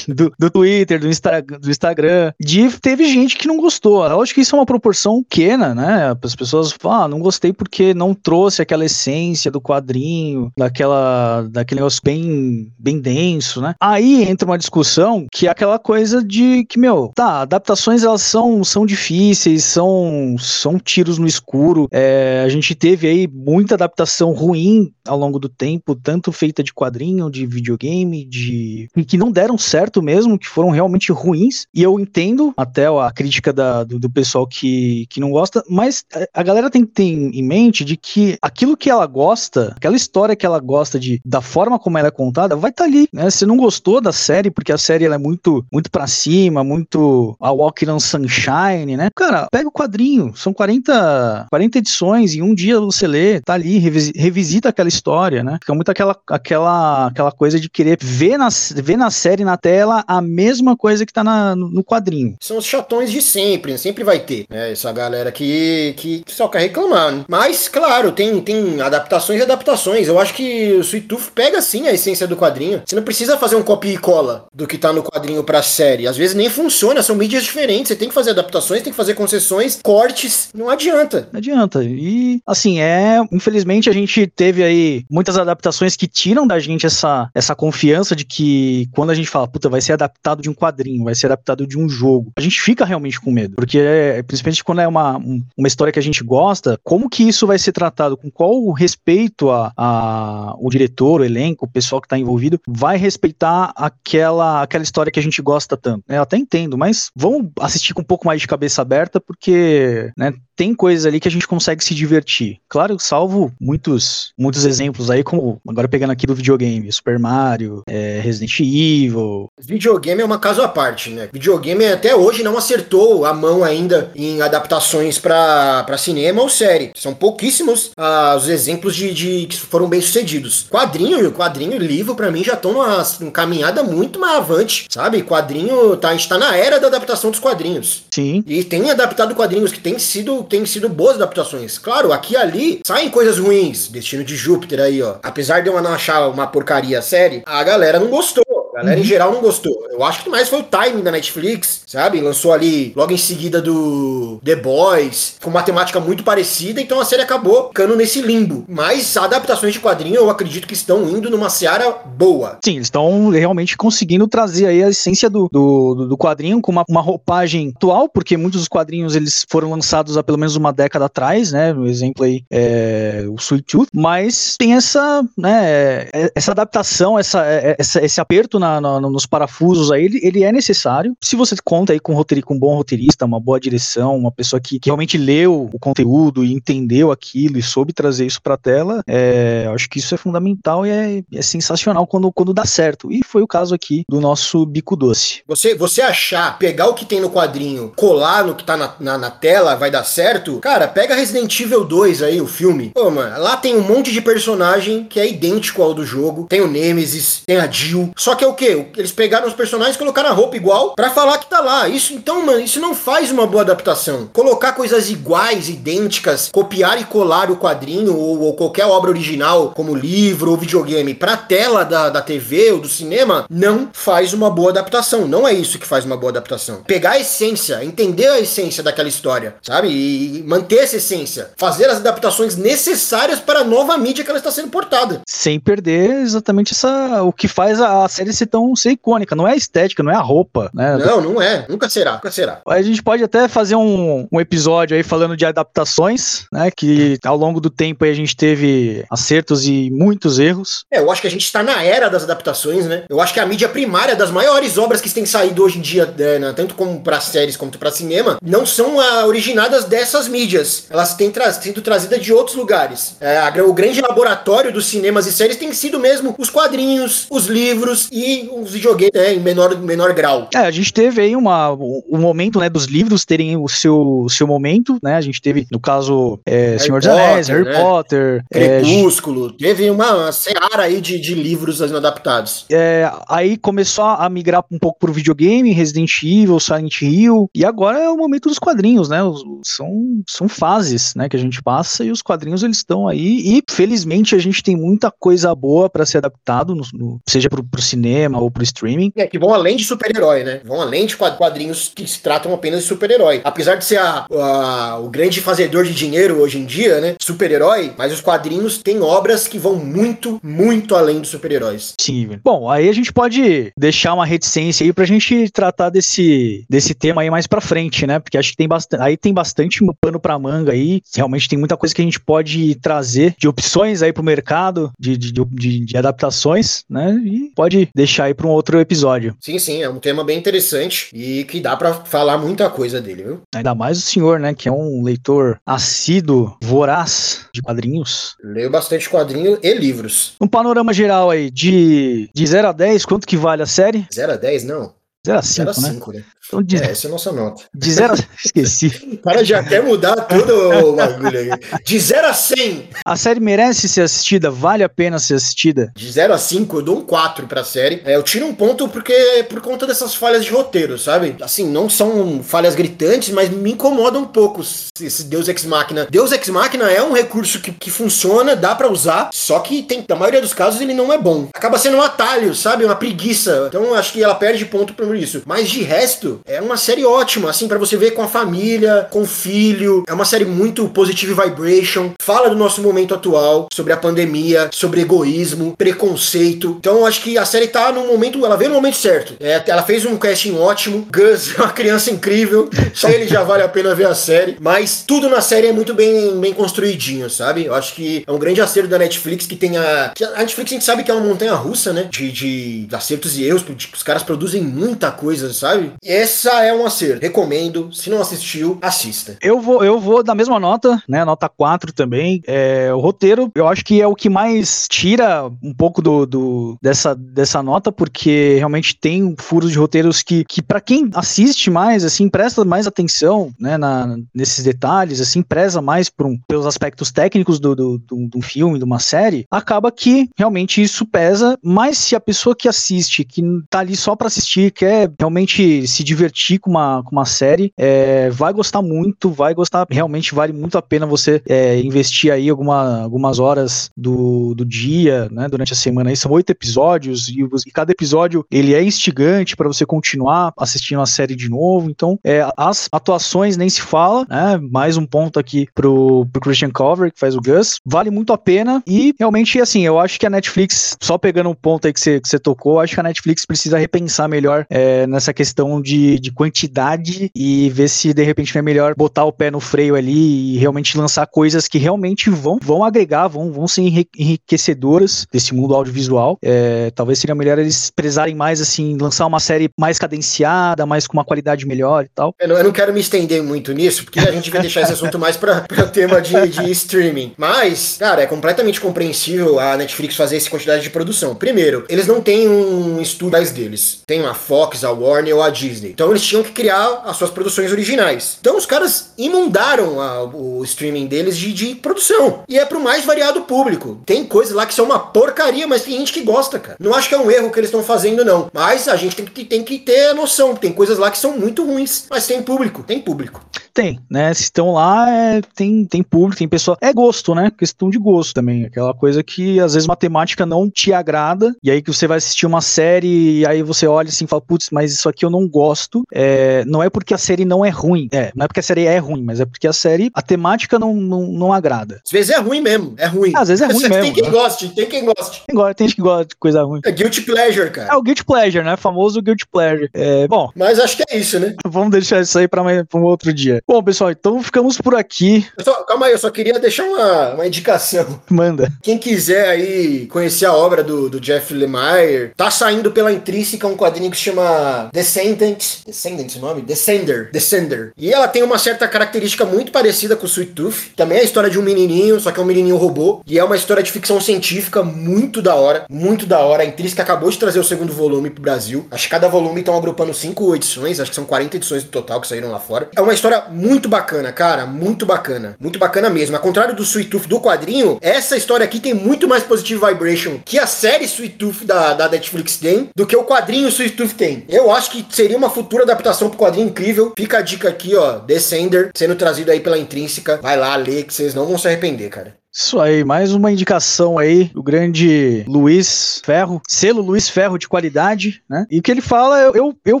Do, do Twitter, do, Insta, do Instagram. De, teve gente que não gostou. Eu acho que isso é uma proporção pequena, né? As pessoas falam, ah, não gostei porque não trouxe aquela essência do quadrinho, daquela, daquele negócio bem, bem denso, né? Aí entra uma discussão que é aquela coisa de que, meu, tá, adaptações elas são, são difíceis, são, são tiros no escuro. É, a gente teve aí muita adaptação ruim ao longo do tempo, tanto feita de quadrinho, de videogame, de. que não deram certo mesmo, que foram realmente ruins. E eu entendo até a crítica da, do, do, pessoal que, que não gosta, mas a galera tem que ter em mente de que aquilo que ela gosta, aquela história que ela gosta de da forma como ela é contada, vai estar tá ali. Né? Você não gostou da série, porque a série ela é muito, muito pra cima, muito a Walking on Sunshine, né? Cara, pega o quadrinho, são 40, 40 edições, e um dia você lê, tá ali, revisita aquela história, né? Fica muito aquela, aquela, aquela coisa de querer ver na, ver na série, na tela, a mesma coisa que tá na, no quadrinho. São os chatões de sempre, né? sempre vai ter, né? Essa galera que, que só quer reclamar, né? Mas, claro, tem, tem adaptações e adaptações. Eu acho que o Sweet Tooth pega sim a essência do quadrinho. Você não precisa fazer um copia e cola do que tá no quadrinho pra série. Às vezes nem funciona, são mídias diferentes. Você tem que fazer adaptações, tem que fazer concessões, cortes. Não adianta. Não adianta. E, assim, é. Infelizmente a gente teve aí muitas adaptações que tiram da gente essa, essa confiança de que quando a gente fala, puta, vai ser adaptado de um quadrinho, vai ser adaptado de um jogo, a gente fica realmente com medo. Porque, é, principalmente quando é uma, uma história que a gente gosta, como que isso vai ser tratado? Com qual respeito a, a o diretor, o elenco, o pessoal que está envolvido, vai respeitar aquela, aquela história que a gente gosta tanto? Eu até entendo, mas vamos assistir com um pouco mais de cabeça aberta, porque né, tem coisas ali que a gente consegue se divertir. Claro, salvo muitos, muitos exemplos aí, como agora pegando aqui do videogame, Super Mario, é, Resident Evil. Videogame é uma caso à parte, né? Videogame até hoje não acertou a mão ainda em adaptações para cinema ou série. São pouquíssimos ah, os exemplos de, de, que foram bem sucedidos. Quadrinho, quadrinho e livro, para mim, já estão numa, numa caminhada muito mais avante, sabe? Quadrinho, tá, a gente tá na era da adaptação dos quadrinhos. Sim. E tem adaptado quadrinhos que tem sido tem sido boas adaptações. Claro, aqui ali saem coisas ruins. Destino de Júpiter aí, ó. Apesar de eu não achar uma porcaria série, a galera não gostou. A galera uhum. em geral não gostou. Eu acho que mais foi o timing da Netflix, sabe? Lançou ali logo em seguida do The Boys, com uma temática muito parecida, então a série acabou ficando nesse limbo. Mas adaptações de quadrinho eu acredito que estão indo numa seara boa. Sim, eles estão realmente conseguindo trazer aí a essência do, do, do quadrinho com uma, uma roupagem atual, porque muitos dos quadrinhos eles foram lançados há pelo menos uma década atrás, né? No exemplo aí é o Sweet Tooth, mas tem essa, né, essa adaptação, essa, essa esse aperto na, na, nos parafusos aí, ele, ele é necessário. Se você conta aí com roteirista, com um bom roteirista, uma boa direção, uma pessoa que, que realmente leu o conteúdo e entendeu aquilo e soube trazer isso pra tela, é, acho que isso é fundamental e é, é, sensacional quando, quando dá certo. E foi o caso aqui do nosso Bico Doce. Você, você achar, pegar o que tem no quadrinho, colar no que tá na, na, na tela, vai dar certo? Cara, pega Resident Evil 2 aí, o filme. Pô, mano, lá tem um monte de personagem que é idêntico ao do jogo. Tem o Nemesis, tem a Jill. Só que é o quê? Eles pegaram os personagens e colocaram a roupa igual para falar que tá lá. Isso então, mano, isso não faz uma boa adaptação. Colocar coisas iguais, idênticas, copiar e colar o quadrinho ou, ou qualquer obra original, como livro ou videogame, pra tela da, da TV ou do cinema, não faz uma boa adaptação. Não é isso que faz uma boa adaptação. Pegar a essência, entender a essência daquela história, sabe? E manter essa essência. Fazer as adaptações necessárias para a nova mídia que ela está sendo portada. Sem perder exatamente essa, o que faz a série ser tão ser icônica. Não é a estética, não é a roupa, né? Não, não é. Nunca será, nunca será. A gente pode até fazer um, um episódio aí falando de adaptações, né? Que ao longo do tempo aí a gente teve acertos e muitos erros. É, eu acho que a gente está na era das adaptações, né? Eu acho que a mídia primária das maiores obras que têm saído hoje em dia, né, tanto como para séries quanto para cinema, não são ah, originadas dessas mídias. Elas têm tra sido trazidas de outros lugares. É, a, o grande laboratório dos cinemas e séries tem sido mesmo os quadrinhos, os livros e os videogames né, em menor, menor grau. É, a gente teve aí uma, um momento né, dos livros terem o seu, seu momento, né? A gente teve, no caso, é, Senhor dos Anéis, Harry né? Potter. É, Crepúsculo. É, teve uma, uma seara aí de, de livros adaptados. É, aí começou a migrar um pouco pro videogame, Resident Evil, Silent Hill, e agora é o momento dos quadrinhos, né? São, são fases, né, que a gente passa e os quadrinhos eles estão aí e felizmente a gente tem muita coisa boa para ser adaptado, no, no, seja pro, pro cinema ou pro streaming. É, que vão além de super-herói, né? Vão além de quadrinhos que se tratam apenas de super-herói. Apesar de ser a, a, o grande fazedor de dinheiro hoje em dia, né? Super-herói, mas os quadrinhos têm obras que vão muito, muito além dos super-heróis. Sim. Bom, aí a gente pode deixar uma reticência aí pra gente tratar desse, desse tema aí mais pra frente, né? Porque acho que tem bastante, aí tem bastante pano pra manga aí. Realmente tem muita coisa que a gente pode trazer de opções aí pro mercado, de, de, de, de adaptações, né? E pode deixar aí pra um outro episódio. Sim, sim, é um tema bem interessante e que dá para falar muita coisa dele, viu? Ainda mais o senhor, né, que é um leitor assíduo, voraz de quadrinhos. Leio bastante quadrinhos e livros. Um panorama geral aí, de, de 0 a 10, quanto que vale a série? 0 a 10, não. 0 a 5, 0 a 5, né? né? Então, de... É, essa é a nossa nota. De 0 a... Esqueci. O cara já quer mudar todo o bagulho aí. De 0 a 100. A série merece ser assistida? Vale a pena ser assistida? De 0 a 5, eu dou um 4 pra série. É, eu tiro um ponto porque por conta dessas falhas de roteiro, sabe? Assim, não são falhas gritantes, mas me incomoda um pouco esse Deus Ex Machina. Deus Ex Machina é um recurso que, que funciona, dá para usar, só que tem, na maioria dos casos ele não é bom. Acaba sendo um atalho, sabe? Uma preguiça. Então acho que ela perde ponto por isso. Mas de resto, é uma série ótima, assim, para você ver com a família, com o filho. É uma série muito positive vibration. Fala do nosso momento atual, sobre a pandemia, sobre egoísmo, preconceito. Então acho que a série tá no momento, ela veio no momento certo. É, ela fez um casting ótimo. Gus é uma criança incrível. Só ele já vale a pena ver a série. Mas tudo na série é muito bem, bem construidinho, sabe? Eu acho que é um grande acerto da Netflix que tem a. A Netflix a gente sabe que é uma montanha russa, né? De, de acertos e erros. Os caras produzem muita coisa, sabe? E essa é um acerto. Recomendo. Se não assistiu, assista. Eu vou, eu vou da mesma nota, né? Nota 4 também. É, o roteiro, eu acho que é o que mais tira um pouco do, do dessa, dessa nota, porque realmente tem furos de roteiros que, que para quem assiste mais, assim, presta mais atenção, né? Na, nesses detalhes, assim, preza mais por um, pelos aspectos técnicos do, do, do, do filme, de uma série, acaba que realmente isso pesa, mas se a pessoa que assiste, que tá ali só para assistir, quer realmente se divertir com uma, com uma série, é, vai gostar muito, vai gostar, realmente vale muito a pena você é, investir aí alguma, algumas horas do, do dia, né, durante a semana. Aí, são oito episódios e, e cada episódio ele é instigante para você continuar assistindo a série de novo, então é, as atuações nem se fala, né, mais um ponto aqui pro, pro Christian Cover, que faz o Gus, vale muito a pena e realmente, assim, eu acho que a Netflix, só pegando um ponto aí que você, que tocou, acho que a Netflix precisa repensar melhor é, nessa questão de, de quantidade e ver se de repente não é melhor botar o pé no freio ali e realmente lançar coisas que realmente vão, vão agregar, vão, vão ser enriquecedoras desse mundo audiovisual. É, talvez seria melhor eles prezarem mais, assim, lançar uma série mais cadenciada, mais com uma qualidade melhor e tal. Eu não, eu não quero me estender muito nisso, porque a gente vai deixar esse assunto mais para o tema de, de streaming. Mas, cara, é completamente compreensível a Netflix fazer essa quantidade de produção. Primeiro, eles não têm um estúdio deles. Tem a Fox, a Warner ou a Disney. Então eles tinham que criar as suas produções originais. Então os caras inundaram a, o streaming deles de, de produção. E é pro mais variado público. Tem coisas lá que são uma porcaria, mas tem gente que gosta, cara. Não acho que é um erro que eles estão fazendo, não. Mas a gente tem que, tem que ter noção. Tem coisas lá que são muito ruins. Mas tem público, tem público. Tem, né? Se estão lá, é, tem, tem público, tem pessoa. É gosto, né? Questão de gosto também. Aquela coisa que às vezes matemática não te agrada. E aí que você vai assistir uma série e aí você olha assim e fala, putz, mas isso aqui eu não gosto. É, não é porque a série não é ruim. É, não é porque a série é ruim, mas é porque a série, a temática não, não, não agrada. Às vezes é ruim mesmo, é ruim. Às vezes é ruim mesmo. Tem quem né? goste, tem quem goste. Tem, tem gente que gosta de coisa ruim. É guilty pleasure, cara. É o guilty pleasure, né? Famoso guilty pleasure. É, bom. Mas acho que é isso, né? Vamos deixar isso aí pra um outro dia. Bom, pessoal, então ficamos por aqui. Só, calma aí, eu só queria deixar uma, uma indicação. Manda. Quem quiser aí conhecer a obra do, do Jeff Lemire, tá saindo pela Intrínseca um quadrinho que se chama Descendants. Descendants o nome? Descender. Descender. E ela tem uma certa característica muito parecida com o Sweet Tooth. Também é a história de um menininho, só que é um menininho robô. E é uma história de ficção científica muito da hora. Muito da hora. A Intrínseca acabou de trazer o segundo volume pro Brasil. Acho que cada volume estão agrupando cinco edições. Acho que são 40 edições no total que saíram lá fora. É uma história muito bacana, cara. Muito bacana. Muito bacana mesmo. Ao contrário do Sweet Tooth do quadrinho, essa história aqui tem muito mais Positive Vibration que a série Sweet Tooth da, da Netflix tem, do que o quadrinho Sweet Tooth tem. Eu acho que seria uma futura adaptação pro quadrinho incrível. Fica a dica aqui, ó. Descender, sendo trazido aí pela Intrínseca. Vai lá ler, que vocês não vão se arrepender, cara. Isso aí, mais uma indicação aí do grande Luiz Ferro, selo Luiz Ferro de qualidade, né? E o que ele fala, eu, eu, eu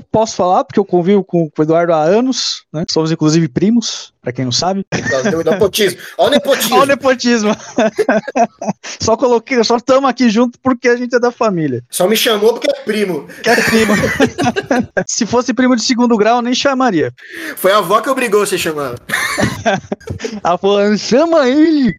posso falar, porque eu convivo com, com o Eduardo há anos, né? Somos inclusive primos, pra quem não sabe. Nepotismo. Olha o nepotismo. Olha o nepotismo. só coloquei, só estamos aqui junto porque a gente é da família. Só me chamou porque é primo. Que é primo. Se fosse primo de segundo grau, nem chamaria. Foi a avó que obrigou você a chamar. Ela falou, chama ele.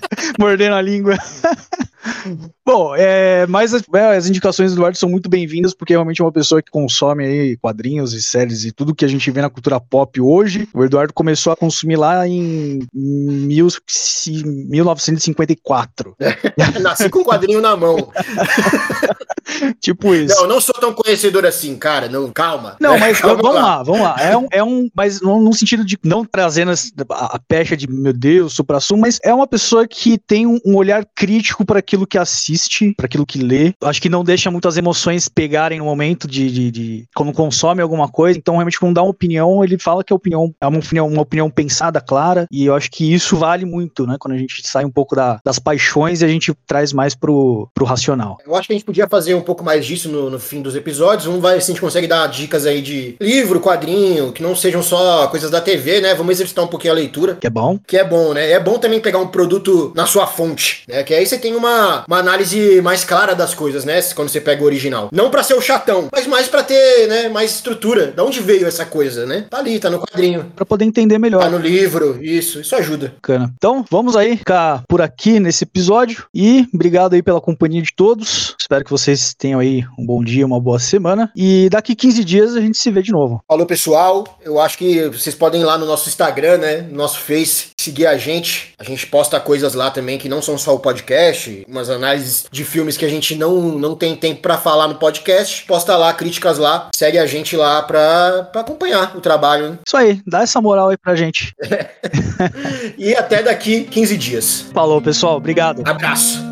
Mordendo a língua. Bom, é, mas as, é, as indicações do Eduardo são muito bem-vindas, porque realmente é uma pessoa que consome aí quadrinhos e séries e tudo que a gente vê na cultura pop hoje. O Eduardo começou a consumir lá em mil, 1954. Nasci com o quadrinho na mão. tipo isso. Não, não sou tão conhecedor assim, cara. Não, calma. Não, mas calma vamos lá. lá. vamos lá. É um, é um mas não no sentido de não trazendo a, a pecha de meu Deus, supra-sumo, mas é uma pessoa que tem um, um olhar crítico para aquilo que assiste, para aquilo que lê. Acho que não deixa muito as emoções pegarem no momento de, de, de quando consome alguma coisa. Então, realmente, quando dá uma opinião, ele fala que a opinião é uma opinião, uma opinião pensada, clara. E eu acho que isso vale muito, né? Quando a gente sai um pouco da, das paixões e a gente traz mais pro, pro racional. Eu acho que a gente podia fazer um pouco mais disso no, no fim dos episódios. Vamos ver se a gente consegue dar dicas aí de livro, quadrinho, que não sejam só coisas da TV, né? Vamos exercitar um pouquinho a leitura. Que é bom. Que é bom, né? É bom também pegar um produto na sua fonte, né? Que aí você tem uma, uma análise mais clara das coisas, né? Quando você pega o original. Não para ser o chatão, mas mais para ter, né, mais estrutura. Da onde veio essa coisa, né? Tá ali, tá no quadrinho. Para poder entender melhor. Tá no livro, isso, isso ajuda. Bacana. Então, vamos aí ficar por aqui nesse episódio e obrigado aí pela companhia de todos. Espero que vocês tenham aí um bom dia, uma boa semana e daqui 15 dias a gente se vê de novo. Falou, pessoal. Eu acho que vocês podem ir lá no nosso Instagram, né, no nosso Face, seguir a gente. A gente posta coisas lá também que não são só o podcast, umas análises de filmes que a gente não, não tem tempo para falar no podcast. Posta lá, críticas lá, segue a gente lá pra, pra acompanhar o trabalho. Né? Isso aí, dá essa moral aí pra gente. e até daqui 15 dias. Falou, pessoal. Obrigado. Abraço.